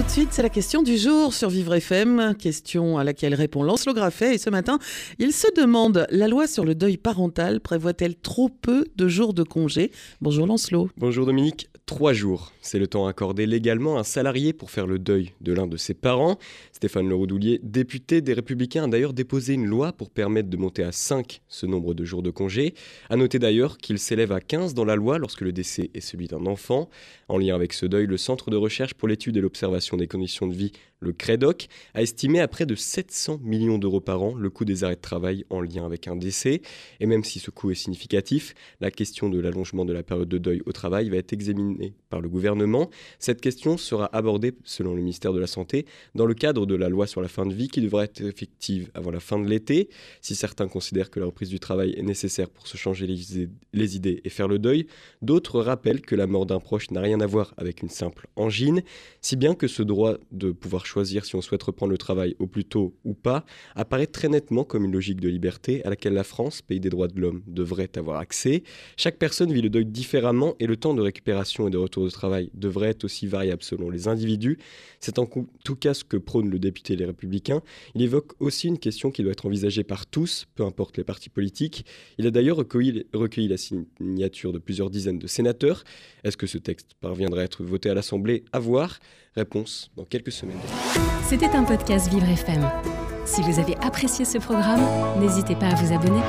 Tout de suite, c'est la question du jour sur Vivre FM, question à laquelle répond Lancelot Graffet. Et ce matin, il se demande, la loi sur le deuil parental prévoit-elle trop peu de jours de congé? Bonjour Lancelot. Bonjour Dominique. Trois jours, c'est le temps accordé légalement à un salarié pour faire le deuil de l'un de ses parents. Stéphane Leroudoulier, député des Républicains, a d'ailleurs déposé une loi pour permettre de monter à 5 ce nombre de jours de congé. A noter d'ailleurs qu'il s'élève à 15 dans la loi lorsque le décès est celui d'un enfant. En lien avec ce deuil, le Centre de recherche pour l'étude et l'observation des conditions de vie, le CREDOC, a estimé à près de 700 millions d'euros par an le coût des arrêts de travail en lien avec un décès. Et même si ce coût est significatif, la question de l'allongement de la période de deuil au travail va être examinée par le gouvernement. Cette question sera abordée, selon le ministère de la Santé, dans le cadre de la loi sur la fin de vie qui devra être effective avant la fin de l'été. Si certains considèrent que la reprise du travail est nécessaire pour se changer les idées et faire le deuil, d'autres rappellent que la mort d'un proche n'a rien à voir avec une simple angine, si bien que ce droit de pouvoir choisir si on souhaite reprendre le travail au plus tôt ou pas apparaît très nettement comme une logique de liberté à laquelle la France, pays des droits de l'homme, devrait avoir accès. Chaque personne vit le deuil différemment et le temps de récupération de retour de travail devrait être aussi variable selon les individus. C'est en tout cas ce que prône le député Les Républicains. Il évoque aussi une question qui doit être envisagée par tous, peu importe les partis politiques. Il a d'ailleurs recueilli, la signature de plusieurs dizaines de sénateurs. Est-ce que ce texte parviendra à être voté à l'Assemblée? À voir. Dans quelques semaines. C'était un podcast Vivre FM. Si vous avez apprécié ce programme, n'hésitez pas à vous abonner.